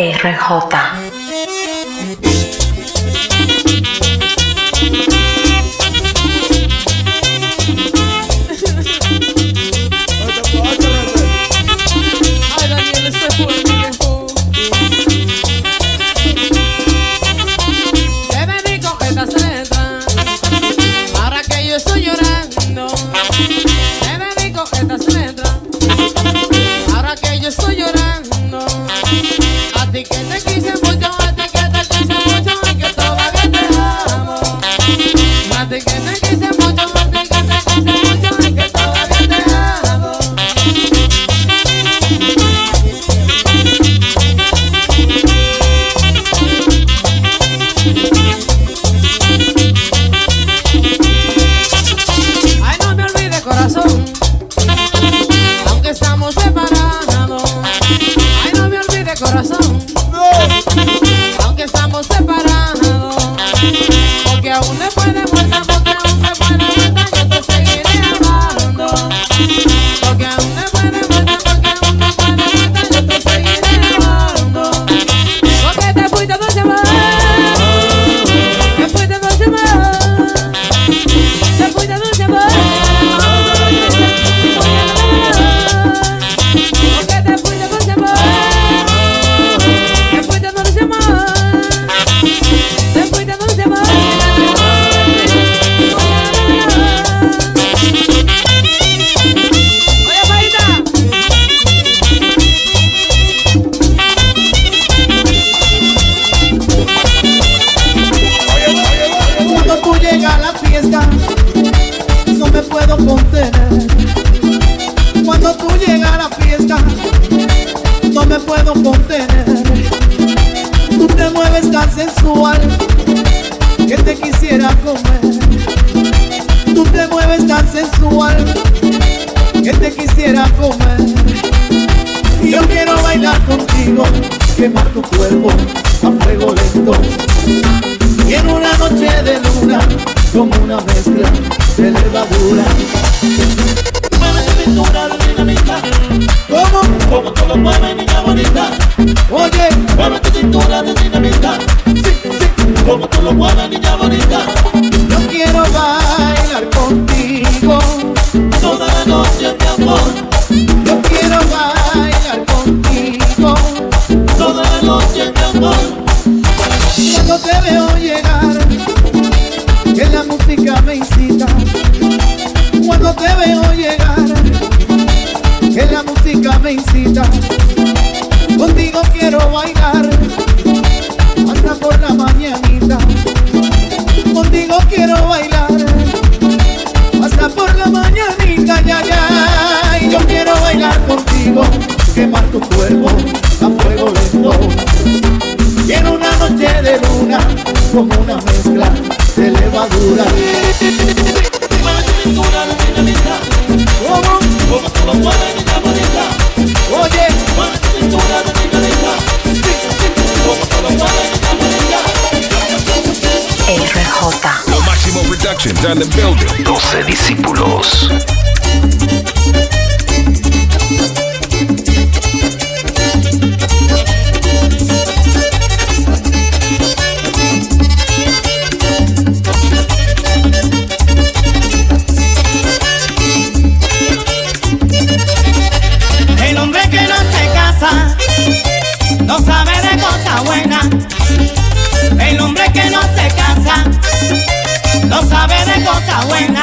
RJ. mezcla de levadura. Mueve mi dinamita. ¿Cómo? Como todo mueve, niña bonita. Oye. Mueve tu cintura de dinamita. Sí, sí. Como tú lo mueves, niña bonita. música me incita, contigo quiero bailar hasta por la mañanita. Contigo quiero bailar hasta por la mañanita, ya ya. Y yo quiero bailar contigo, quemar tu cuerpo a fuego lento. Quiero una noche de luna como una mezcla de levadura. Como, como, como, Productions the building. 12 discípulos. buena.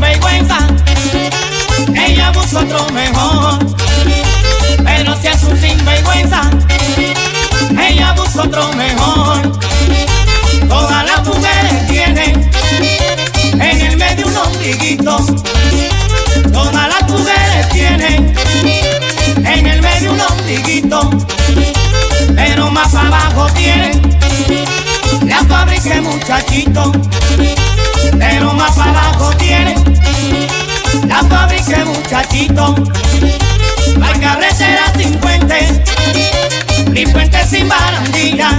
sinvergüenza, ella busca otro mejor. Pero si es un sinvergüenza, ella busca otro mejor. Todas las mujeres tienen en el medio un ombliguito. Todas las mujeres tienen en el medio un ombliguito. Pero más abajo tienen la fábrica muchachito. Fábrica muchachito. La carretera 50 ni puente sin barandilla.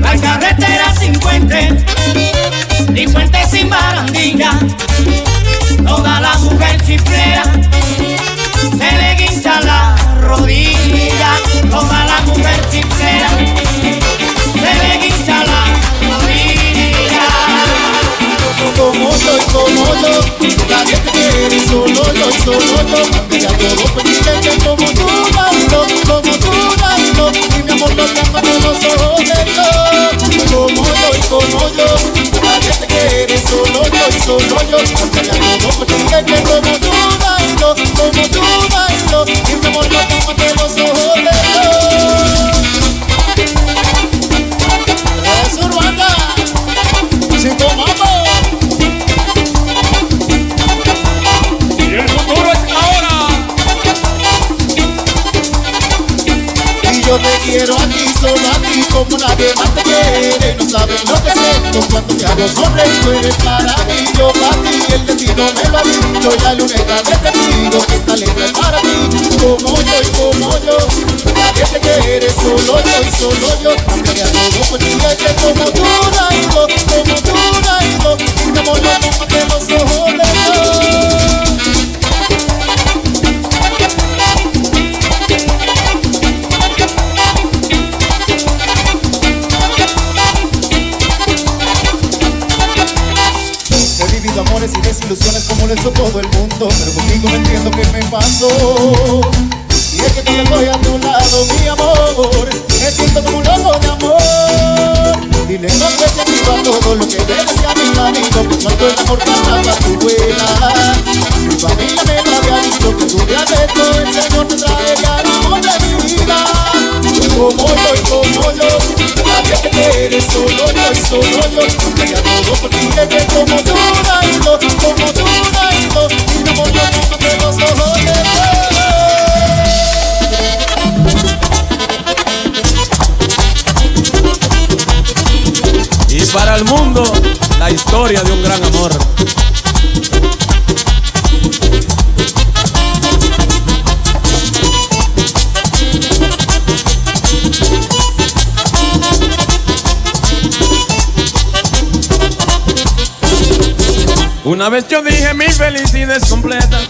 La carretera 50 ni puente sin barandilla. Toda la mujer chiflera se le guincha la rodilla. Toda yo, nadie te quiere, solo yo y solo yo. Mira todo pedirte que como tú, bailo, como tú, bailo. Y mi amor lo tengo en los de yo. Como yo y como yo, nadie te quiere, solo yo y solo yo. Mira todo pedirte que como como nadie más te quiere. No sabes lo que siento cuando te hago sonreír. Tú eres para mí, yo para ti. El destino me lo ha dicho y la luneta de testigo. que Esta letra es para ti, como yo y como yo. Nadie te quiere, solo yo y solo yo. Cambiaría todo por ti, es que como tú, Y es que cuando estoy a tu lado, mi amor. Me siento como un loco de amor. Y le encontré sentido a todo lo que debes a mi Que cuando el amor cantaba tu buena Mi familia me lo había dicho Que tú me has hecho, el Señor te amor de mi vida. Como yo y como yo Nadie te quiere, solo yo y solo yo. Porque ya todo por ti que que como tú, Nairo Como tú, El mundo, la historia de un gran amor. Una vez yo dije mi felicidad es completa.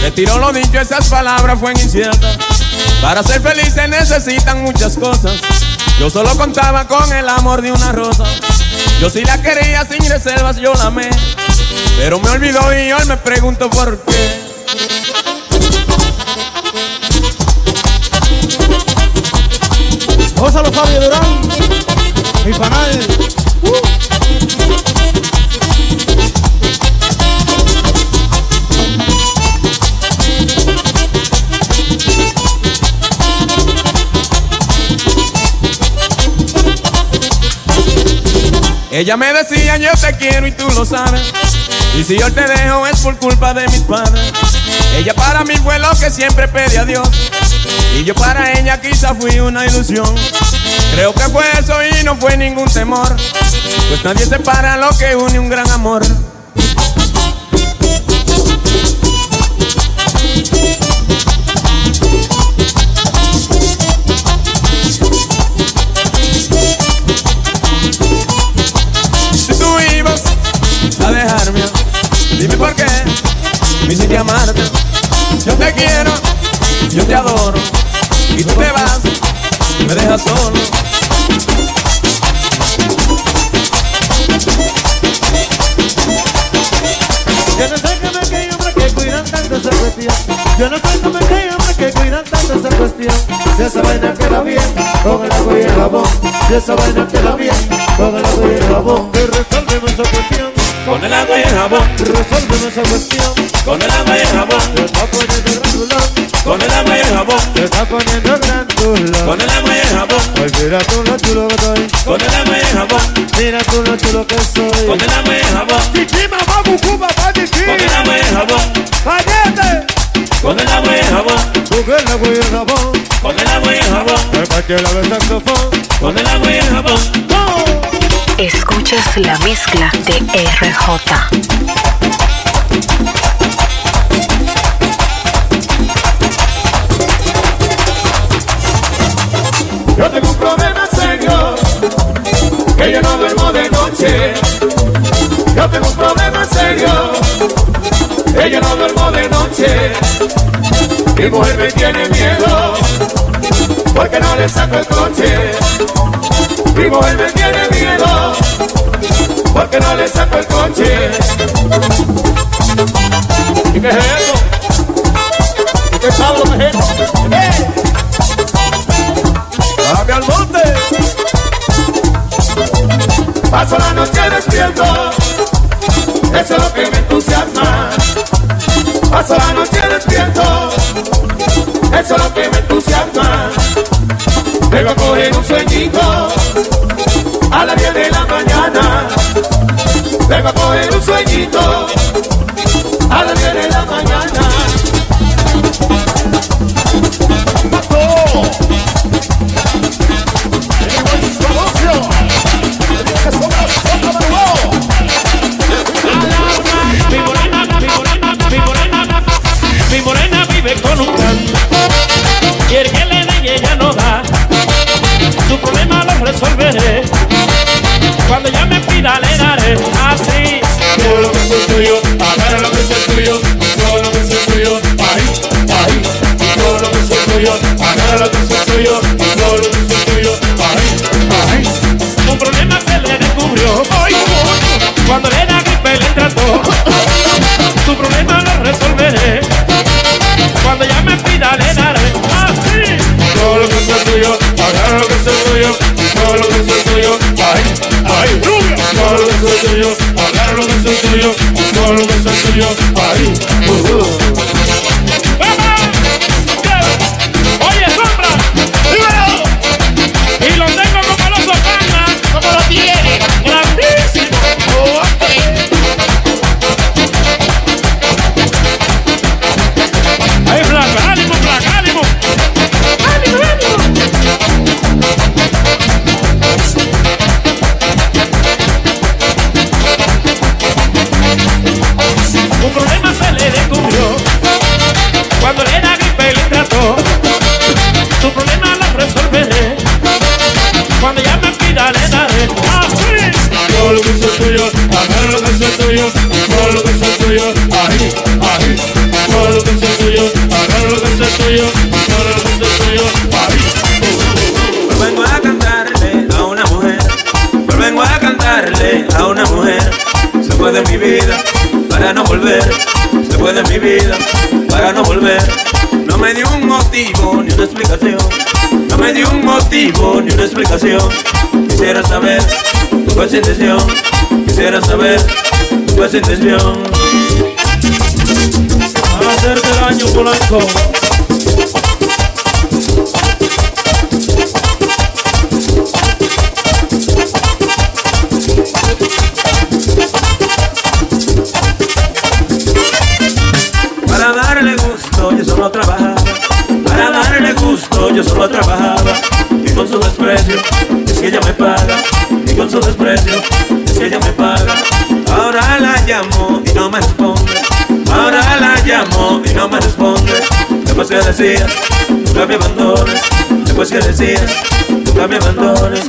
Retiro lo dicho, esas palabras fueron inciertas. Para ser feliz se necesitan muchas cosas. Yo solo contaba con el amor de una rosa. Yo sí la quería sin reservas, yo la amé. Pero me olvidó y hoy me pregunto por qué. Gózalo Fabio Durán, mi panal. Ella me decía yo te quiero y tú lo sabes. Y si yo te dejo es por culpa de mis padres. Ella para mí fue lo que siempre pedí a Dios. Y yo para ella quizá fui una ilusión. Creo que fue eso y no fue ningún temor. Pues nadie separa lo que une un gran amor. Me hiciste amarte. Yo te quiero, yo te adoro, y tú te vas, me dejas solo. Yo no sé cómo es que hay hombres que cuidan tanto esa cuestión. Yo no sé cómo es que hay hombres que cuidan tanto esa cuestión. Si esa vaina queda bien, con el agua y el jabón. Si esa vaina queda bien, con el agua y el jabón. Y resolvemos esa cuestión. Con el agua y el jabón, Resolvemos esa cuestión. con el agua y el jabón, Se está poniendo grandulón. con el agua y el jabón. Se está poniendo grandulón. Con el agua y el jabón. Ay, mira tú lo chulo que estoy. Con el agua y el jabón. Mira tú lo chulo que soy. Con el agua y el jabón. Chichi, mamá, cucú, papá, chichi. Con el agua y el jabón. ¡Valiente! Agua y el jabón. Con el agua y el jabón. El cualquier lado el saxofón. Con el agua y el jabón. Escuchas la mezcla de RJ. Yo tengo un problema serio, que yo no duermo de noche. Yo tengo un problema serio, que yo no duermo de noche. Mi mujer me tiene miedo, porque no le saco el coche. Mi mujer me tiene miedo, porque no le saco el coche. ¿Y qué es eso? ¿Y qué sabe lo que es eso? ¡Eh! ¡Dame al monte! Paso la noche despierto, eso es lo que me entusiasma. Paso la noche eso es lo que me entusiasma. Vengo a coger un sueñito a las 10 de la mañana. Vengo a coger un sueñito a las 10 de la mañana. Lo que es tuyo. Todo lo que es tuyo, ahí, ahí. Un problema se le descubrió. Cuando le da gripe le trató. Su problema lo resolveré. Cuando ella me pida le daré así. Todo lo que es tuyo, agarra lo que es tuyo. Todo lo que es tuyo, ahí, ahí. Todo lo que es tuyo, agarra lo que es tuyo. Todo lo que es tuyo, ahí. Uh, uh. Tuyo. Todo lo que es tuyo, ahí, ahí. Todo lo que es tuyo, agarra lo que es tuyo. Todo lo que es tuyo, ahí. Vengo a cantarle a una mujer. Vengo a cantarle a una mujer. Se fue de mi vida para no volver. Se fue de mi vida para no volver. No me dio un motivo ni una explicación. No me dio un motivo ni una explicación. Quisiera saber cuál es su intención. Quisiera saber cuál es su intención. Para hacerte daño, Polanco. Después que decías, nunca me abandones Después que decías, nunca me abandones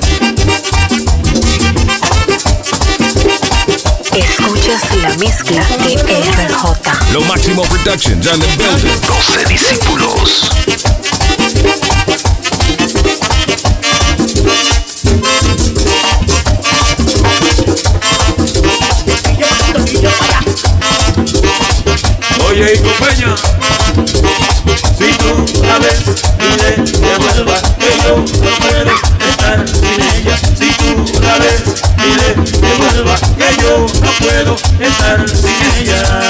Escuchas la mezcla de RJ. Lo Máximo Productions on the building. 12 discípulos. Oye, hijo Peña, dile que vuelva, que yo no puedo estar sin ella.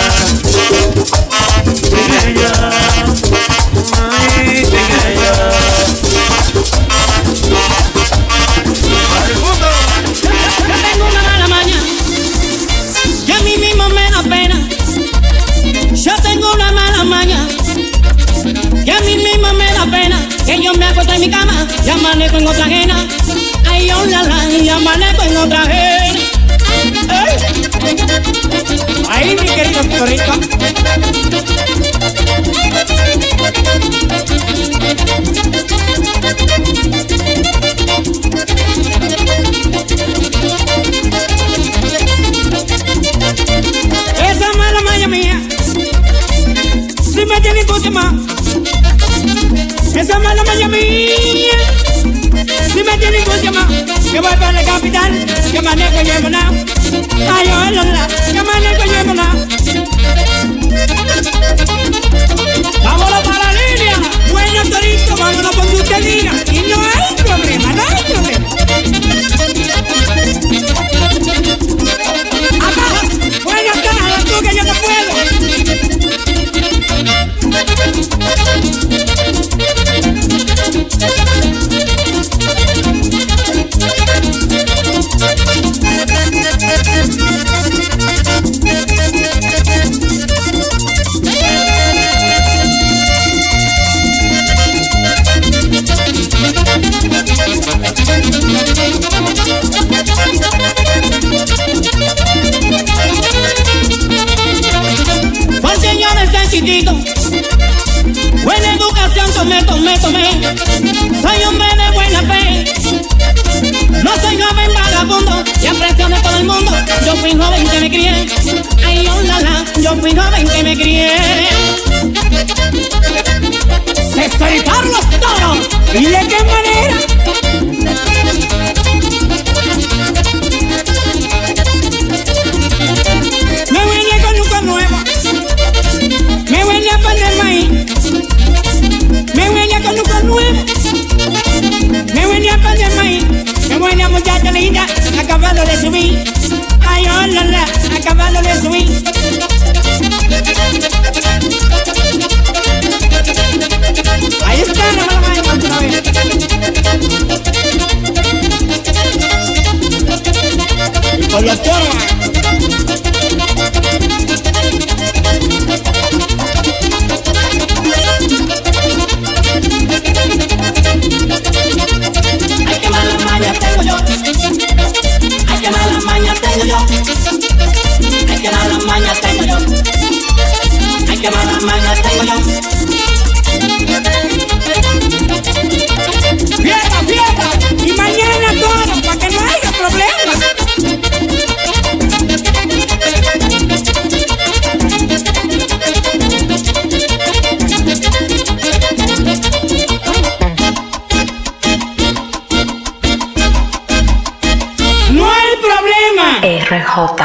yo fui joven que me crié. Ay, oh, la, la, yo fui joven que me crié. ¡Se soltaron los toros! ¿Y de qué manera? y mañana todo, para que no haya problemas. No hay RJ.